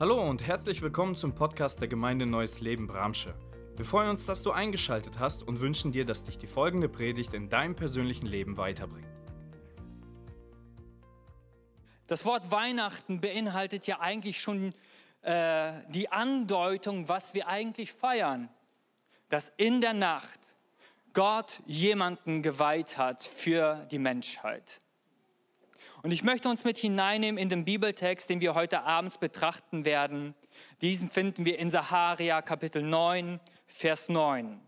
Hallo und herzlich willkommen zum Podcast der Gemeinde Neues Leben Bramsche. Wir freuen uns, dass du eingeschaltet hast und wünschen dir, dass dich die folgende Predigt in deinem persönlichen Leben weiterbringt. Das Wort Weihnachten beinhaltet ja eigentlich schon äh, die Andeutung, was wir eigentlich feiern. Dass in der Nacht Gott jemanden geweiht hat für die Menschheit. Und ich möchte uns mit hineinnehmen in den Bibeltext, den wir heute Abend betrachten werden. Diesen finden wir in Saharia Kapitel 9, Vers 9.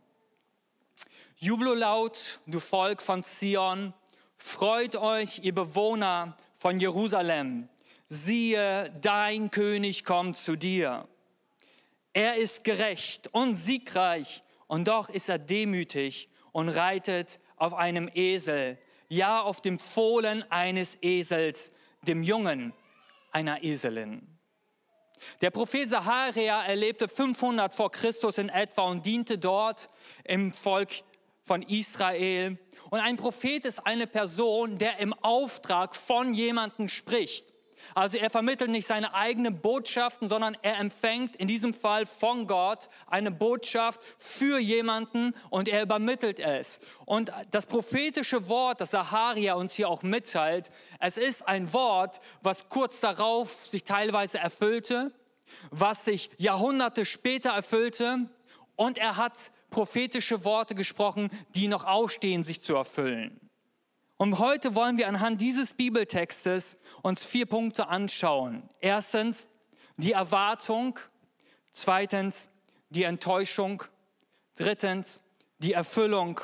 Jublo laut, du Volk von Zion, freut euch, ihr Bewohner von Jerusalem. Siehe, dein König kommt zu dir. Er ist gerecht und siegreich, und doch ist er demütig und reitet auf einem Esel, ja auf dem Fohlen eines Esels, dem Jungen einer Eselin. Der Prophet Saharia erlebte 500 vor Christus in etwa und diente dort im Volk von Israel. Und ein Prophet ist eine Person, der im Auftrag von jemandem spricht. Also er vermittelt nicht seine eigenen Botschaften, sondern er empfängt in diesem Fall von Gott eine Botschaft für jemanden und er übermittelt es. Und das prophetische Wort, das Saharia uns hier auch mitteilt, es ist ein Wort, was kurz darauf sich teilweise erfüllte, was sich Jahrhunderte später erfüllte und er hat prophetische Worte gesprochen, die noch ausstehen, sich zu erfüllen. Und heute wollen wir anhand dieses Bibeltextes uns vier Punkte anschauen. Erstens die Erwartung, zweitens die Enttäuschung, drittens die Erfüllung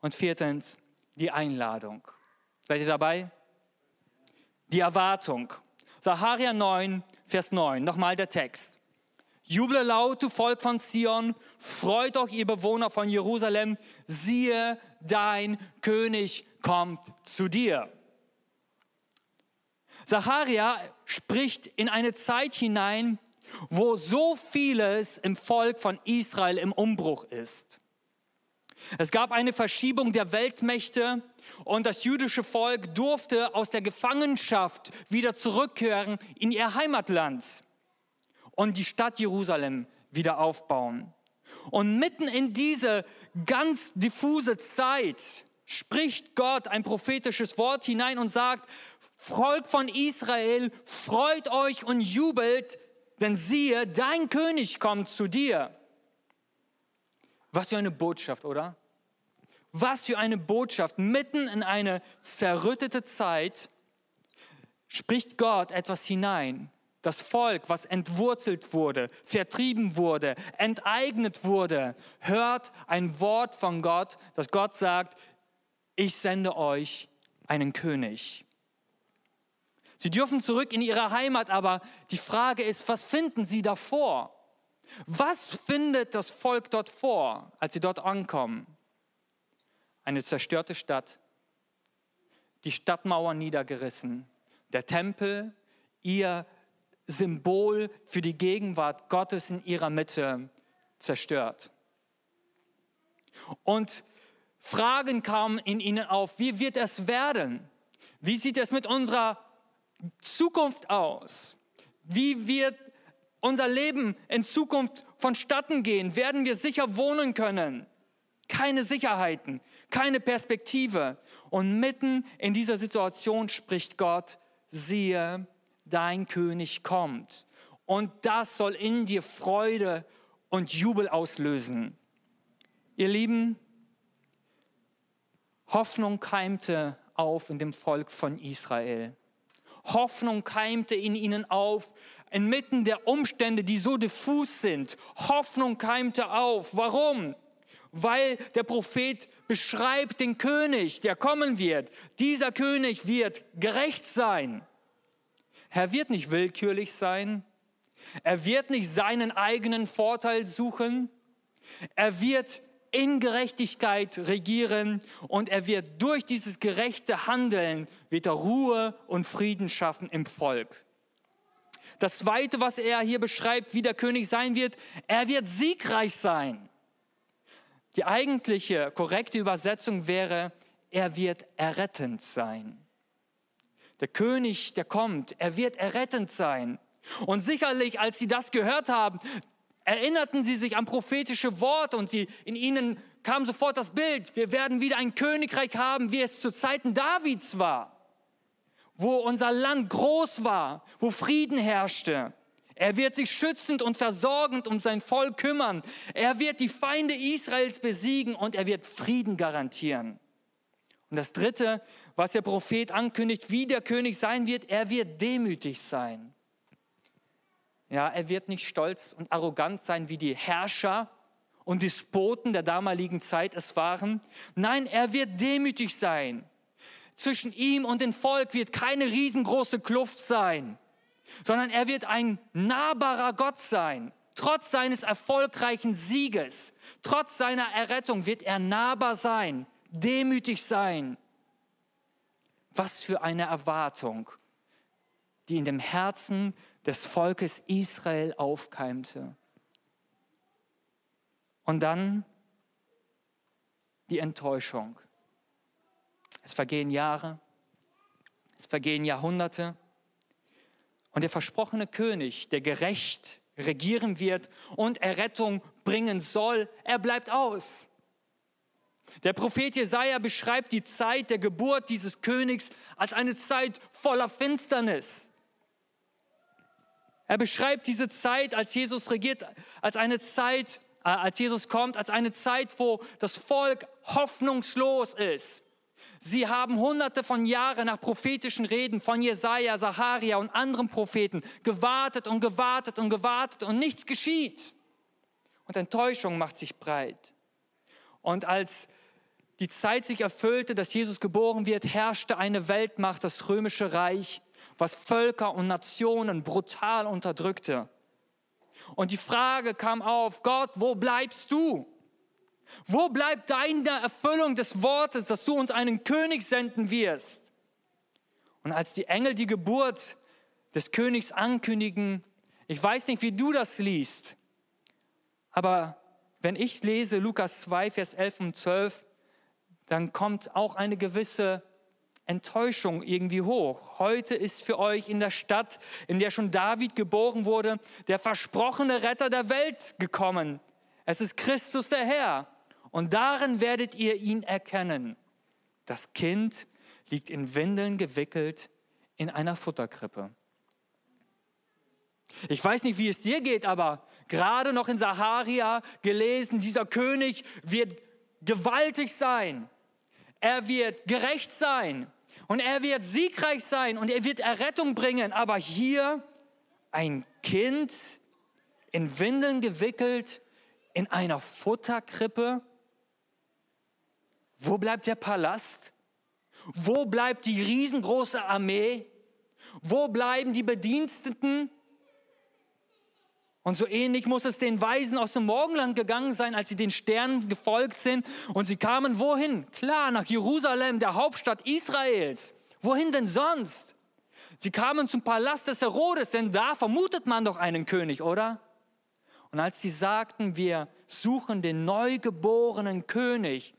und viertens die Einladung. Seid ihr dabei? Die Erwartung. Saharia 9, Vers 9, nochmal der Text. Juble laut, du Volk von Zion, freut euch, ihr Bewohner von Jerusalem, siehe, dein König kommt zu dir. Zacharia spricht in eine Zeit hinein, wo so vieles im Volk von Israel im Umbruch ist. Es gab eine Verschiebung der Weltmächte und das jüdische Volk durfte aus der Gefangenschaft wieder zurückkehren in ihr Heimatland und die Stadt Jerusalem wieder aufbauen. Und mitten in diese ganz diffuse Zeit spricht Gott ein prophetisches Wort hinein und sagt, Volk von Israel, freut euch und jubelt, denn siehe, dein König kommt zu dir. Was für eine Botschaft, oder? Was für eine Botschaft. Mitten in eine zerrüttete Zeit spricht Gott etwas hinein, das Volk, was entwurzelt wurde, vertrieben wurde, enteignet wurde, hört ein Wort von Gott, das Gott sagt, ich sende euch einen König. Sie dürfen zurück in ihre Heimat, aber die Frage ist, was finden sie davor? Was findet das Volk dort vor, als sie dort ankommen? Eine zerstörte Stadt, die Stadtmauer niedergerissen, der Tempel, ihr Symbol für die Gegenwart Gottes in ihrer Mitte zerstört. Und Fragen kamen in ihnen auf, wie wird es werden? Wie sieht es mit unserer Zukunft aus? Wie wird unser Leben in Zukunft vonstatten gehen? Werden wir sicher wohnen können? Keine Sicherheiten, keine Perspektive. Und mitten in dieser Situation spricht Gott, siehe, dein König kommt. Und das soll in dir Freude und Jubel auslösen. Ihr Lieben, Hoffnung keimte auf in dem Volk von Israel. Hoffnung keimte in ihnen auf, inmitten der Umstände, die so diffus sind. Hoffnung keimte auf. Warum? Weil der Prophet beschreibt den König, der kommen wird. Dieser König wird gerecht sein. Er wird nicht willkürlich sein. Er wird nicht seinen eigenen Vorteil suchen. Er wird in Gerechtigkeit regieren und er wird durch dieses gerechte Handeln wieder Ruhe und Frieden schaffen im Volk. Das zweite, was er hier beschreibt, wie der König sein wird, er wird siegreich sein. Die eigentliche korrekte Übersetzung wäre, er wird errettend sein. Der König, der kommt, er wird errettend sein. Und sicherlich, als sie das gehört haben, erinnerten sie sich an prophetische Worte und sie, in ihnen kam sofort das Bild, wir werden wieder ein Königreich haben, wie es zu Zeiten Davids war, wo unser Land groß war, wo Frieden herrschte. Er wird sich schützend und versorgend um sein Volk kümmern. Er wird die Feinde Israels besiegen und er wird Frieden garantieren. Und das Dritte, was der Prophet ankündigt, wie der König sein wird, er wird demütig sein. Ja, er wird nicht stolz und arrogant sein wie die Herrscher und Despoten der damaligen Zeit es waren. Nein, er wird demütig sein. Zwischen ihm und dem Volk wird keine riesengroße Kluft sein sondern er wird ein nahbarer Gott sein. Trotz seines erfolgreichen Sieges, trotz seiner Errettung wird er nahbar sein, demütig sein. Was für eine Erwartung, die in dem Herzen des Volkes Israel aufkeimte. Und dann die Enttäuschung. Es vergehen Jahre, es vergehen Jahrhunderte und der versprochene König, der gerecht regieren wird und Errettung bringen soll, er bleibt aus. Der Prophet Jesaja beschreibt die Zeit der Geburt dieses Königs als eine Zeit voller Finsternis. Er beschreibt diese Zeit, als Jesus regiert, als eine Zeit, äh, als Jesus kommt, als eine Zeit, wo das Volk hoffnungslos ist, Sie haben hunderte von Jahren nach prophetischen Reden von Jesaja, Saharia und anderen Propheten gewartet und gewartet und gewartet und nichts geschieht. Und Enttäuschung macht sich breit. Und als die Zeit sich erfüllte, dass Jesus geboren wird, herrschte eine Weltmacht, das römische Reich, was Völker und Nationen brutal unterdrückte. Und die Frage kam auf, Gott, wo bleibst du? Wo bleibt deine Erfüllung des Wortes, dass du uns einen König senden wirst? Und als die Engel die Geburt des Königs ankündigen, ich weiß nicht, wie du das liest, aber wenn ich lese Lukas 2, Vers 11 und 12, dann kommt auch eine gewisse Enttäuschung irgendwie hoch. Heute ist für euch in der Stadt, in der schon David geboren wurde, der versprochene Retter der Welt gekommen. Es ist Christus der Herr. Und darin werdet ihr ihn erkennen. Das Kind liegt in Windeln gewickelt in einer Futterkrippe. Ich weiß nicht, wie es dir geht, aber gerade noch in Saharia gelesen, dieser König wird gewaltig sein. Er wird gerecht sein und er wird siegreich sein und er wird Errettung bringen. Aber hier ein Kind in Windeln gewickelt in einer Futterkrippe. Wo bleibt der Palast? Wo bleibt die riesengroße Armee? Wo bleiben die Bediensteten? Und so ähnlich muss es den Weisen aus dem Morgenland gegangen sein, als sie den Sternen gefolgt sind. Und sie kamen wohin? Klar, nach Jerusalem, der Hauptstadt Israels. Wohin denn sonst? Sie kamen zum Palast des Herodes, denn da vermutet man doch einen König, oder? Und als sie sagten, wir suchen den neugeborenen König,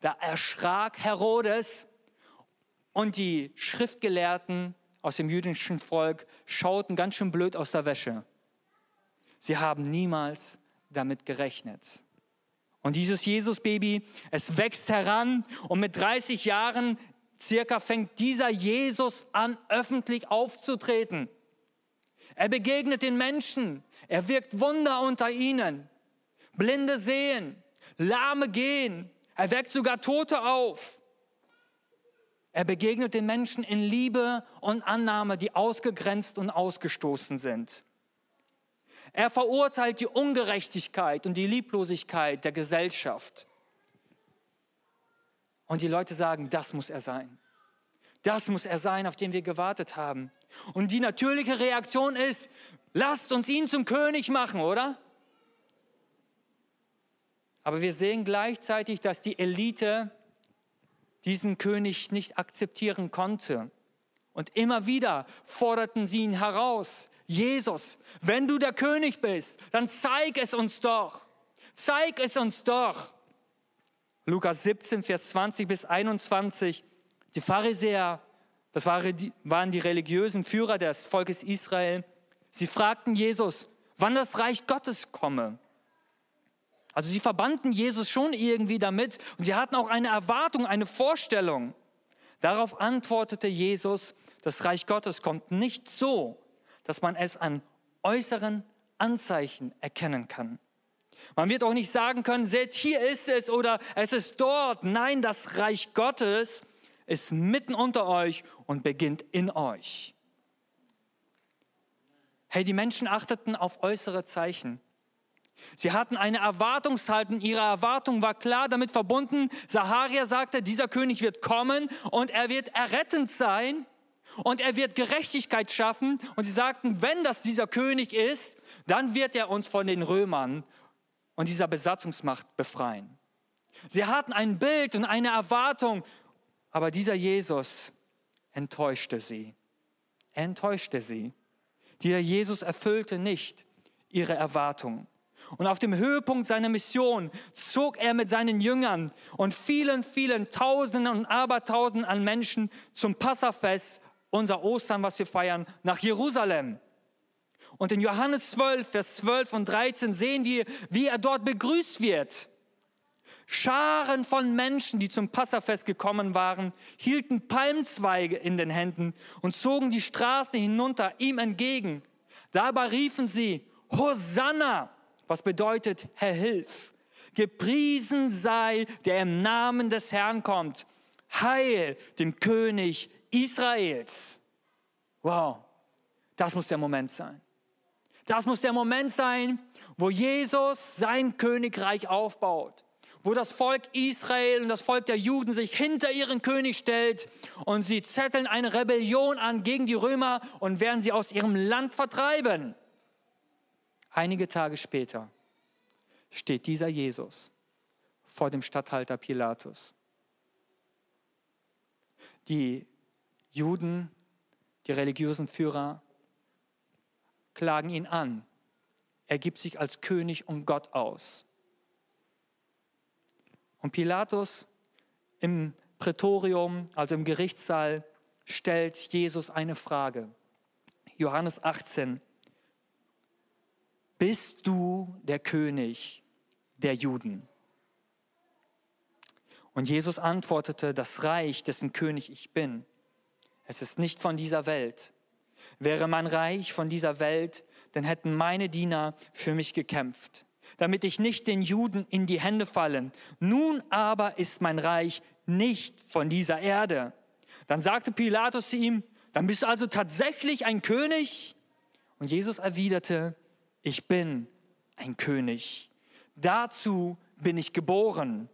da erschrak Herodes und die Schriftgelehrten aus dem jüdischen Volk schauten ganz schön blöd aus der Wäsche. Sie haben niemals damit gerechnet. Und dieses Jesus-Baby, es wächst heran und mit 30 Jahren circa fängt dieser Jesus an, öffentlich aufzutreten. Er begegnet den Menschen, er wirkt Wunder unter ihnen. Blinde sehen, Lahme gehen, er weckt sogar Tote auf. Er begegnet den Menschen in Liebe und Annahme, die ausgegrenzt und ausgestoßen sind. Er verurteilt die Ungerechtigkeit und die Lieblosigkeit der Gesellschaft. Und die Leute sagen, das muss er sein. Das muss er sein, auf den wir gewartet haben. Und die natürliche Reaktion ist, lasst uns ihn zum König machen, oder? Aber wir sehen gleichzeitig, dass die Elite diesen König nicht akzeptieren konnte. Und immer wieder forderten sie ihn heraus. Jesus, wenn du der König bist, dann zeig es uns doch. Zeig es uns doch. Lukas 17, Vers 20 bis 21. Die Pharisäer, das waren die religiösen Führer des Volkes Israel, Sie fragten Jesus, wann das Reich Gottes komme. Also sie verbanden Jesus schon irgendwie damit und sie hatten auch eine Erwartung, eine Vorstellung. Darauf antwortete Jesus, das Reich Gottes kommt nicht so, dass man es an äußeren Anzeichen erkennen kann. Man wird auch nicht sagen können, seht, hier ist es oder es ist dort. Nein, das Reich Gottes ist mitten unter euch und beginnt in euch. Hey, die Menschen achteten auf äußere Zeichen. Sie hatten eine Erwartungshaltung. Ihre Erwartung war klar damit verbunden. Saharia sagte, dieser König wird kommen und er wird errettend sein und er wird Gerechtigkeit schaffen. Und sie sagten, wenn das dieser König ist, dann wird er uns von den Römern und dieser Besatzungsmacht befreien. Sie hatten ein Bild und eine Erwartung, aber dieser Jesus enttäuschte sie. Er enttäuschte sie. Dieser Jesus erfüllte nicht ihre Erwartungen. Und auf dem Höhepunkt seiner Mission zog er mit seinen Jüngern und vielen, vielen Tausenden und Abertausenden an Menschen zum Passafest, unser Ostern, was wir feiern, nach Jerusalem. Und in Johannes 12, Vers 12 und 13 sehen wir, wie er dort begrüßt wird. Scharen von Menschen, die zum Passafest gekommen waren, hielten Palmzweige in den Händen und zogen die Straßen hinunter ihm entgegen. Dabei riefen sie, Hosanna, was bedeutet, Herr, hilf. Gepriesen sei, der im Namen des Herrn kommt. Heil dem König Israels. Wow, das muss der Moment sein. Das muss der Moment sein, wo Jesus sein Königreich aufbaut, wo das Volk Israel und das Volk der Juden sich hinter ihren König stellt und sie zetteln eine Rebellion an gegen die Römer und werden sie aus ihrem Land vertreiben. Einige Tage später steht dieser Jesus vor dem Statthalter Pilatus. Die Juden, die religiösen Führer, klagen ihn an. Er gibt sich als König und Gott aus. Und Pilatus im Prätorium, also im Gerichtssaal, stellt Jesus eine Frage. Johannes 18, bist du der König der Juden? Und Jesus antwortete, das Reich, dessen König ich bin, es ist nicht von dieser Welt. Wäre mein Reich von dieser Welt, dann hätten meine Diener für mich gekämpft, damit ich nicht den Juden in die Hände fallen. Nun aber ist mein Reich nicht von dieser Erde. Dann sagte Pilatus zu ihm, dann bist du also tatsächlich ein König? Und Jesus erwiderte, ich bin ein König. Dazu bin ich geboren.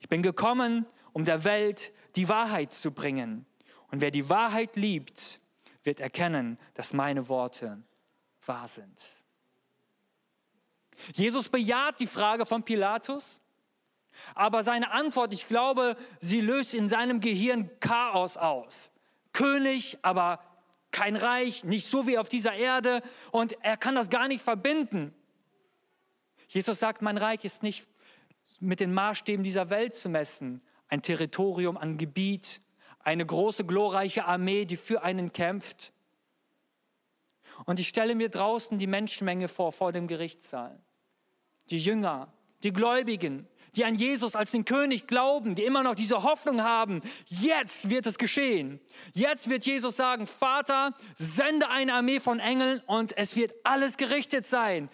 Ich bin gekommen, um der Welt die Wahrheit zu bringen. Und wer die Wahrheit liebt, wird erkennen, dass meine Worte wahr sind. Jesus bejaht die Frage von Pilatus, aber seine Antwort, ich glaube, sie löst in seinem Gehirn Chaos aus. König, aber kein Reich, nicht so wie auf dieser Erde und er kann das gar nicht verbinden. Jesus sagt, mein Reich ist nicht mit den Maßstäben dieser Welt zu messen, ein Territorium, ein Gebiet, eine große, glorreiche Armee, die für einen kämpft. Und ich stelle mir draußen die Menschenmenge vor, vor dem Gerichtssaal. Die Jünger, die Gläubigen, die an Jesus als den König glauben, die immer noch diese Hoffnung haben, jetzt wird es geschehen. Jetzt wird Jesus sagen, Vater, sende eine Armee von Engeln und es wird alles gerichtet sein.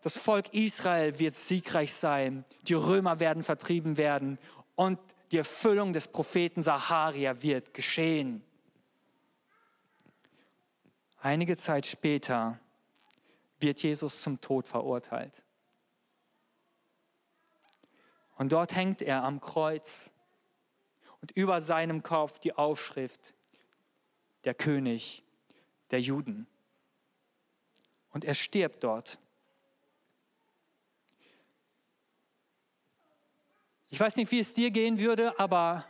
Das Volk Israel wird siegreich sein. Die Römer werden vertrieben werden und die Erfüllung des Propheten Saharia wird geschehen. Einige Zeit später wird Jesus zum Tod verurteilt. Und dort hängt er am Kreuz und über seinem Kopf die Aufschrift, der König der Juden. Und er stirbt dort. Ich weiß nicht, wie es dir gehen würde, aber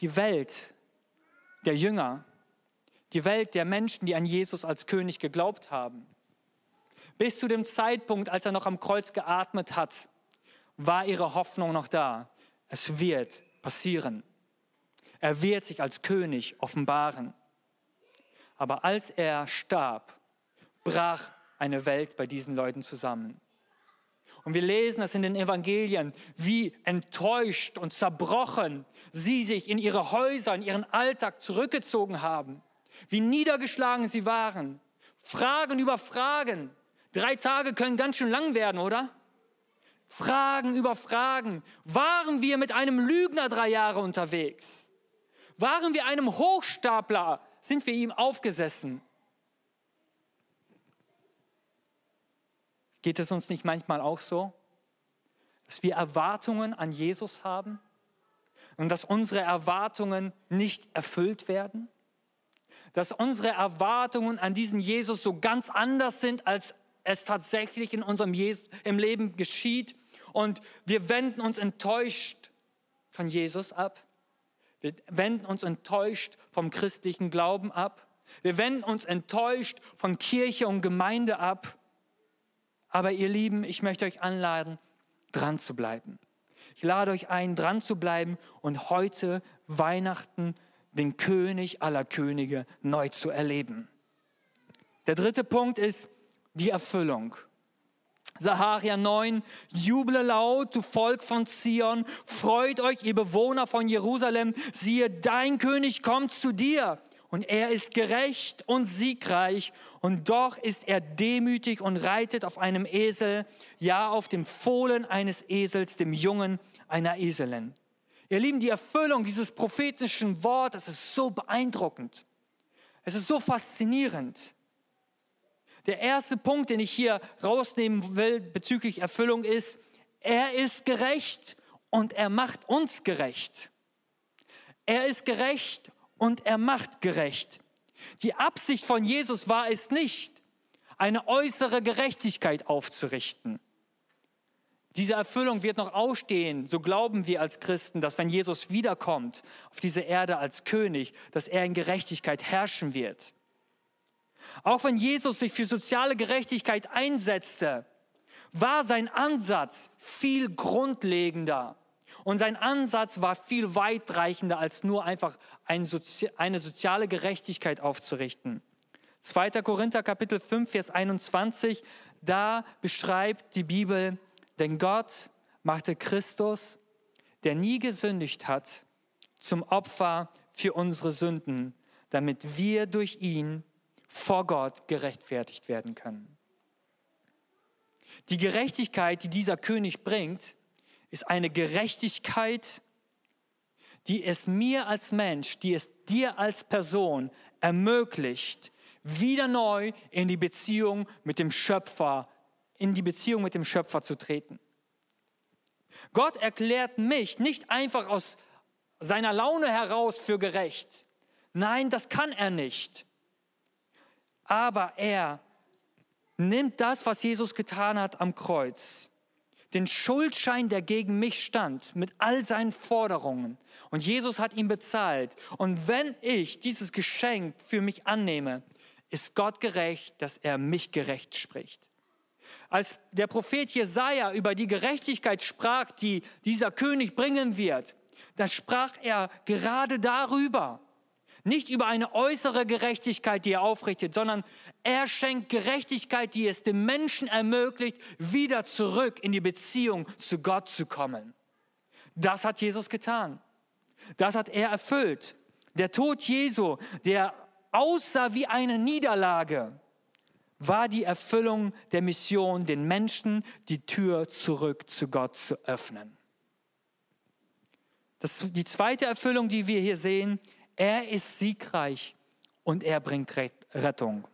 die Welt der Jünger, die Welt der Menschen, die an Jesus als König geglaubt haben, bis zu dem Zeitpunkt, als er noch am Kreuz geatmet hat, war ihre Hoffnung noch da. Es wird passieren. Er wird sich als König offenbaren. Aber als er starb, brach eine Welt bei diesen Leuten zusammen. Und wir lesen das in den Evangelien, wie enttäuscht und zerbrochen sie sich in ihre Häuser, in ihren Alltag zurückgezogen haben, wie niedergeschlagen sie waren. Fragen über Fragen. Drei Tage können ganz schön lang werden, oder? Fragen über Fragen. Waren wir mit einem Lügner drei Jahre unterwegs? Waren wir einem Hochstapler? Sind wir ihm aufgesessen? Geht es uns nicht manchmal auch so, dass wir Erwartungen an Jesus haben und dass unsere Erwartungen nicht erfüllt werden? Dass unsere Erwartungen an diesen Jesus so ganz anders sind, als es tatsächlich in unserem Jesus, im Leben geschieht und wir wenden uns enttäuscht von Jesus ab. Wir wenden uns enttäuscht vom christlichen Glauben ab. Wir wenden uns enttäuscht von Kirche und Gemeinde ab. Aber ihr Lieben, ich möchte euch anladen, dran zu bleiben. Ich lade euch ein, dran zu bleiben und heute Weihnachten den König aller Könige neu zu erleben. Der dritte Punkt ist die Erfüllung. Saharia 9, juble laut, du Volk von Zion, freut euch, ihr Bewohner von Jerusalem, siehe, dein König kommt zu dir und er ist gerecht und siegreich und doch ist er demütig und reitet auf einem Esel, ja auf dem Fohlen eines Esels, dem Jungen einer Eselin. Ihr Lieben, die Erfüllung dieses prophetischen Wortes ist so beeindruckend. Es ist so faszinierend. Der erste Punkt, den ich hier rausnehmen will bezüglich Erfüllung ist, er ist gerecht und er macht uns gerecht. Er ist gerecht und er macht gerecht. Die Absicht von Jesus war es nicht, eine äußere Gerechtigkeit aufzurichten. Diese Erfüllung wird noch ausstehen, so glauben wir als Christen, dass wenn Jesus wiederkommt auf diese Erde als König, dass er in Gerechtigkeit herrschen wird. Auch wenn Jesus sich für soziale Gerechtigkeit einsetzte, war sein Ansatz viel grundlegender. Und sein Ansatz war viel weitreichender, als nur einfach eine soziale Gerechtigkeit aufzurichten. 2. Korinther Kapitel 5, Vers 21, da beschreibt die Bibel, denn Gott machte Christus, der nie gesündigt hat, zum Opfer für unsere Sünden, damit wir durch ihn vor Gott gerechtfertigt werden können. Die Gerechtigkeit, die dieser König bringt, ist eine Gerechtigkeit, die es mir als Mensch, die es dir als Person ermöglicht, wieder neu in die Beziehung mit dem Schöpfer, in die Beziehung mit dem Schöpfer zu treten. Gott erklärt mich nicht einfach aus seiner Laune heraus für gerecht. Nein, das kann er nicht. Aber er nimmt das, was Jesus getan hat am Kreuz, den Schuldschein, der gegen mich stand, mit all seinen Forderungen. Und Jesus hat ihn bezahlt. Und wenn ich dieses Geschenk für mich annehme, ist Gott gerecht, dass er mich gerecht spricht. Als der Prophet Jesaja über die Gerechtigkeit sprach, die dieser König bringen wird, dann sprach er gerade darüber. Nicht über eine äußere Gerechtigkeit, die er aufrichtet, sondern er schenkt Gerechtigkeit, die es dem Menschen ermöglicht, wieder zurück in die Beziehung zu Gott zu kommen. Das hat Jesus getan. Das hat er erfüllt. Der Tod Jesu, der aussah wie eine Niederlage, war die Erfüllung der Mission, den Menschen die Tür zurück zu Gott zu öffnen. Das, die zweite Erfüllung, die wir hier sehen, er ist siegreich und er bringt Rettung.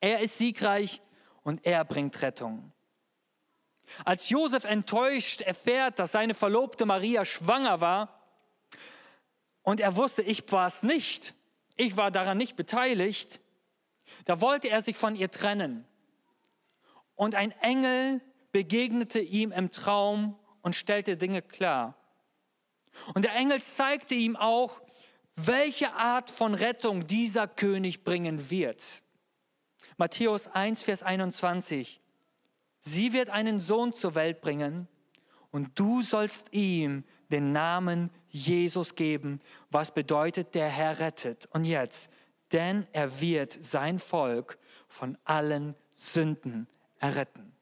Er ist siegreich und er bringt Rettung. Als Josef enttäuscht erfährt, dass seine Verlobte Maria schwanger war und er wusste, ich war es nicht, ich war daran nicht beteiligt, da wollte er sich von ihr trennen. Und ein Engel begegnete ihm im Traum und stellte Dinge klar. Und der Engel zeigte ihm auch, welche Art von Rettung dieser König bringen wird. Matthäus 1, Vers 21. Sie wird einen Sohn zur Welt bringen und du sollst ihm den Namen Jesus geben, was bedeutet, der Herr rettet. Und jetzt, denn er wird sein Volk von allen Sünden erretten.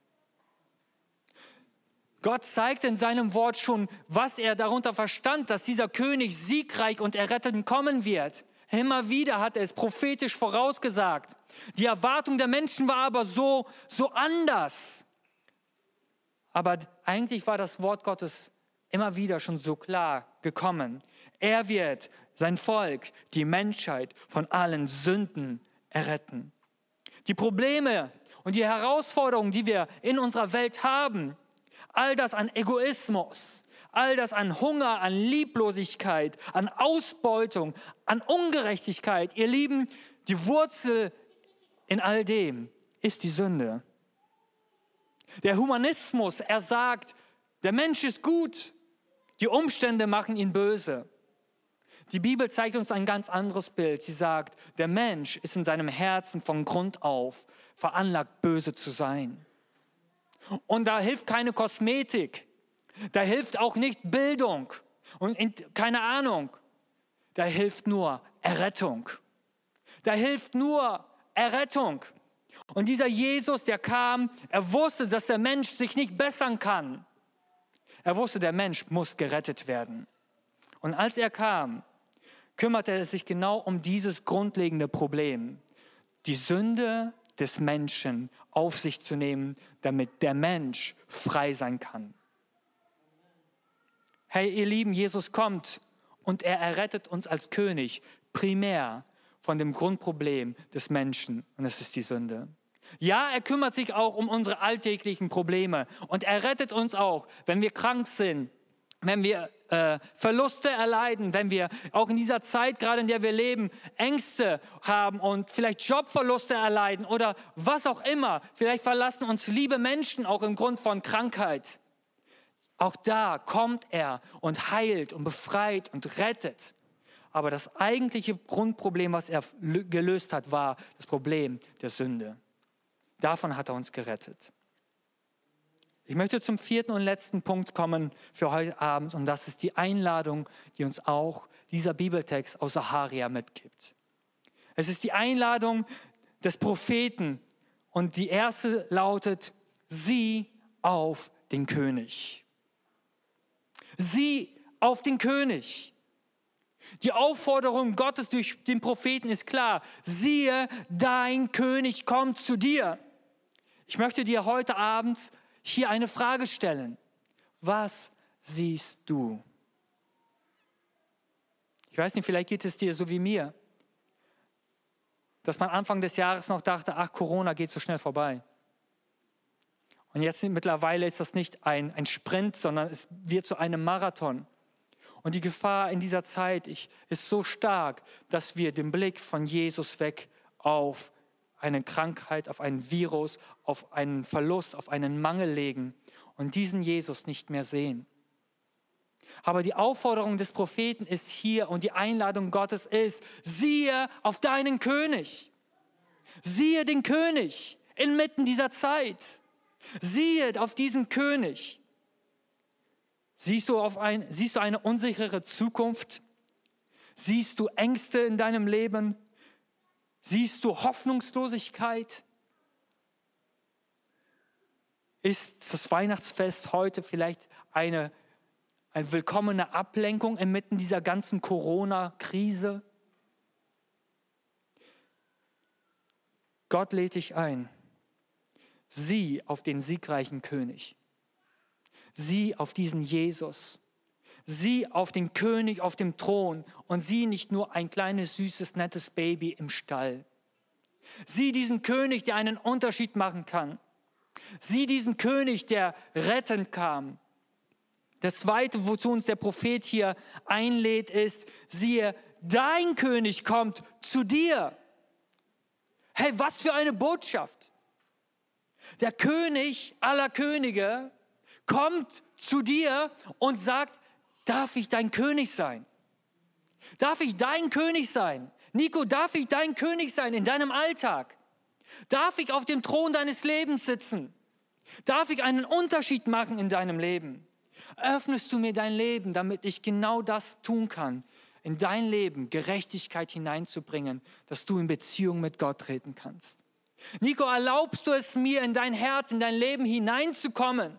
Gott zeigt in seinem Wort schon, was er darunter verstand, dass dieser König siegreich und errettet kommen wird. Immer wieder hat er es prophetisch vorausgesagt. Die Erwartung der Menschen war aber so, so anders. Aber eigentlich war das Wort Gottes immer wieder schon so klar gekommen. Er wird sein Volk, die Menschheit von allen Sünden erretten. Die Probleme und die Herausforderungen, die wir in unserer Welt haben, all das an Egoismus, all das an Hunger, an Lieblosigkeit, an Ausbeutung, an Ungerechtigkeit. Ihr Lieben, die Wurzel in all dem ist die Sünde. Der Humanismus, er sagt, der Mensch ist gut, die Umstände machen ihn böse. Die Bibel zeigt uns ein ganz anderes Bild. Sie sagt, der Mensch ist in seinem Herzen von Grund auf veranlagt, böse zu sein. Und da hilft keine Kosmetik, da hilft auch nicht Bildung und keine Ahnung. Da hilft nur Errettung. Da hilft nur Errettung. Und dieser Jesus, der kam, er wusste, dass der Mensch sich nicht bessern kann. Er wusste, der Mensch muss gerettet werden. Und als er kam, kümmerte er sich genau um dieses grundlegende Problem. Die Sünde des Menschen auf sich zu nehmen, damit der Mensch frei sein kann. Hey, ihr Lieben, Jesus kommt und er errettet uns als König primär von dem Grundproblem des Menschen und es ist die Sünde. Ja, er kümmert sich auch um unsere alltäglichen Probleme und er rettet uns auch, wenn wir krank sind, wenn wir äh, Verluste erleiden, wenn wir auch in dieser Zeit, gerade in der wir leben, Ängste haben und vielleicht Jobverluste erleiden oder was auch immer. Vielleicht verlassen uns liebe Menschen auch im Grund von Krankheit. Auch da kommt er und heilt und befreit und rettet. Aber das eigentliche Grundproblem, was er gelöst hat, war das Problem der Sünde. Davon hat er uns gerettet. Ich möchte zum vierten und letzten Punkt kommen für heute Abend und das ist die Einladung, die uns auch dieser Bibeltext aus Saharia mitgibt. Es ist die Einladung des Propheten und die erste lautet, sieh auf den König. Sieh auf den König. Die Aufforderung Gottes durch den Propheten ist klar. Siehe, dein König kommt zu dir. Ich möchte dir heute Abend hier eine Frage stellen. Was siehst du? Ich weiß nicht, vielleicht geht es dir so wie mir, dass man Anfang des Jahres noch dachte, ach, Corona geht so schnell vorbei. Und jetzt mittlerweile ist das nicht ein, ein Sprint, sondern es wird zu einem Marathon. Und die Gefahr in dieser Zeit ist so stark, dass wir den Blick von Jesus weg auf eine Krankheit, auf ein Virus, auf einen Verlust, auf einen Mangel legen und diesen Jesus nicht mehr sehen. Aber die Aufforderung des Propheten ist hier und die Einladung Gottes ist, siehe auf deinen König. Siehe den König inmitten dieser Zeit. Siehe auf diesen König. Siehst du, auf ein, siehst du eine unsichere Zukunft? Siehst du Ängste in deinem Leben? Siehst du Hoffnungslosigkeit? Ist das Weihnachtsfest heute vielleicht eine, eine willkommene Ablenkung inmitten dieser ganzen Corona-Krise? Gott lädt dich ein. Sieh auf den siegreichen König. Sieh auf diesen Jesus. Sieh auf den König auf dem Thron und sieh nicht nur ein kleines, süßes, nettes Baby im Stall. Sieh diesen König, der einen Unterschied machen kann. Sieh diesen König, der rettend kam. Das Zweite, wozu uns der Prophet hier einlädt, ist, siehe, dein König kommt zu dir. Hey, was für eine Botschaft. Der König aller Könige kommt zu dir und sagt, Darf ich dein König sein? Darf ich dein König sein? Nico, darf ich dein König sein in deinem Alltag? Darf ich auf dem Thron deines Lebens sitzen? Darf ich einen Unterschied machen in deinem Leben? Öffnest du mir dein Leben, damit ich genau das tun kann, in dein Leben Gerechtigkeit hineinzubringen, dass du in Beziehung mit Gott treten kannst? Nico, erlaubst du es mir, in dein Herz, in dein Leben hineinzukommen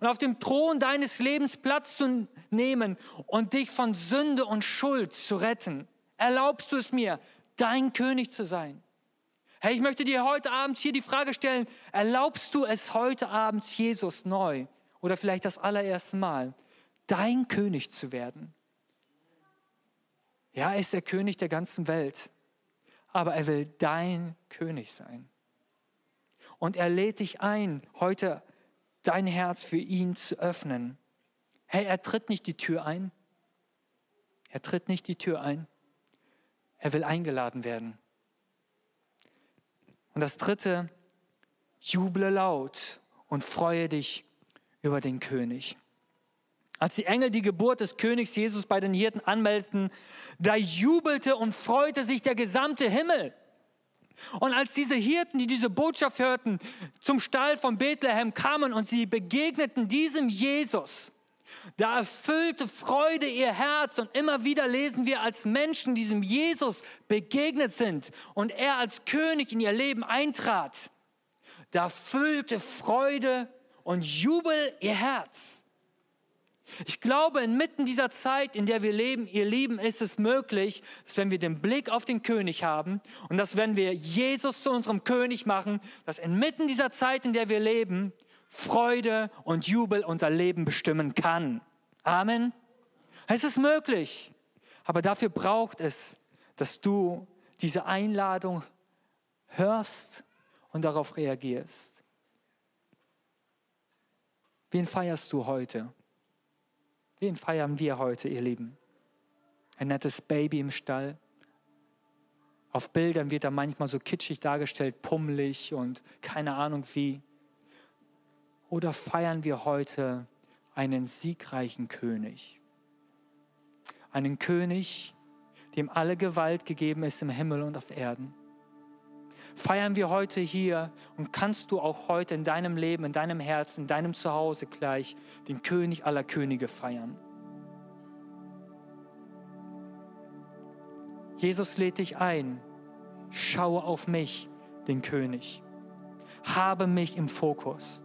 und auf dem Thron deines Lebens Platz zu nehmen und dich von Sünde und Schuld zu retten? Erlaubst du es mir, dein König zu sein? Hey, ich möchte dir heute Abend hier die Frage stellen, erlaubst du es heute Abend Jesus neu oder vielleicht das allererste Mal, dein König zu werden? Ja, er ist der König der ganzen Welt, aber er will dein König sein. Und er lädt dich ein, heute dein Herz für ihn zu öffnen. Hey, er tritt nicht die Tür ein. Er tritt nicht die Tür ein. Er will eingeladen werden. Und das dritte, juble laut und freue dich über den König. Als die Engel die Geburt des Königs Jesus bei den Hirten anmeldeten, da jubelte und freute sich der gesamte Himmel. Und als diese Hirten, die diese Botschaft hörten, zum Stall von Bethlehem kamen und sie begegneten diesem Jesus, da erfüllte Freude ihr Herz und immer wieder lesen wir, als Menschen diesem Jesus begegnet sind und er als König in ihr Leben eintrat, da füllte Freude und Jubel ihr Herz. Ich glaube, inmitten dieser Zeit, in der wir leben, ihr Lieben, ist es möglich, dass wenn wir den Blick auf den König haben und dass wenn wir Jesus zu unserem König machen, dass inmitten dieser Zeit, in der wir leben, Freude und Jubel unser Leben bestimmen kann. Amen. Es ist möglich. Aber dafür braucht es, dass du diese Einladung hörst und darauf reagierst. Wen feierst du heute? Wen feiern wir heute, ihr Lieben? Ein nettes Baby im Stall? Auf Bildern wird er manchmal so kitschig dargestellt, pummelig und keine Ahnung wie. Oder feiern wir heute einen siegreichen König? Einen König, dem alle Gewalt gegeben ist im Himmel und auf Erden feiern wir heute hier und kannst du auch heute in deinem Leben, in deinem Herzen, in deinem Zuhause gleich den König aller Könige feiern. Jesus lädt dich ein, schaue auf mich, den König. Habe mich im Fokus.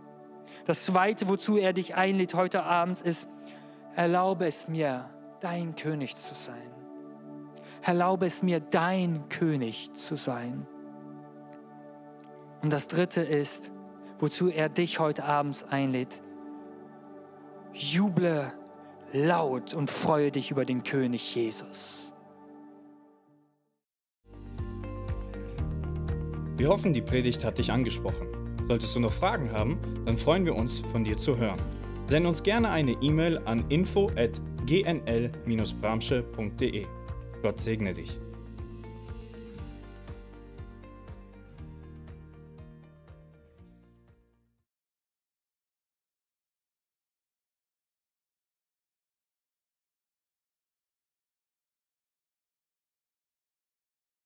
Das Zweite, wozu er dich einlädt heute Abend, ist, erlaube es mir, dein König zu sein. Erlaube es mir, dein König zu sein. Und das Dritte ist, wozu er dich heute Abend einlädt, juble laut und freue dich über den König Jesus. Wir hoffen, die Predigt hat dich angesprochen. Solltest du noch Fragen haben, dann freuen wir uns, von dir zu hören. Send uns gerne eine E-Mail an info@gnl-bramsche.de. Gott segne dich.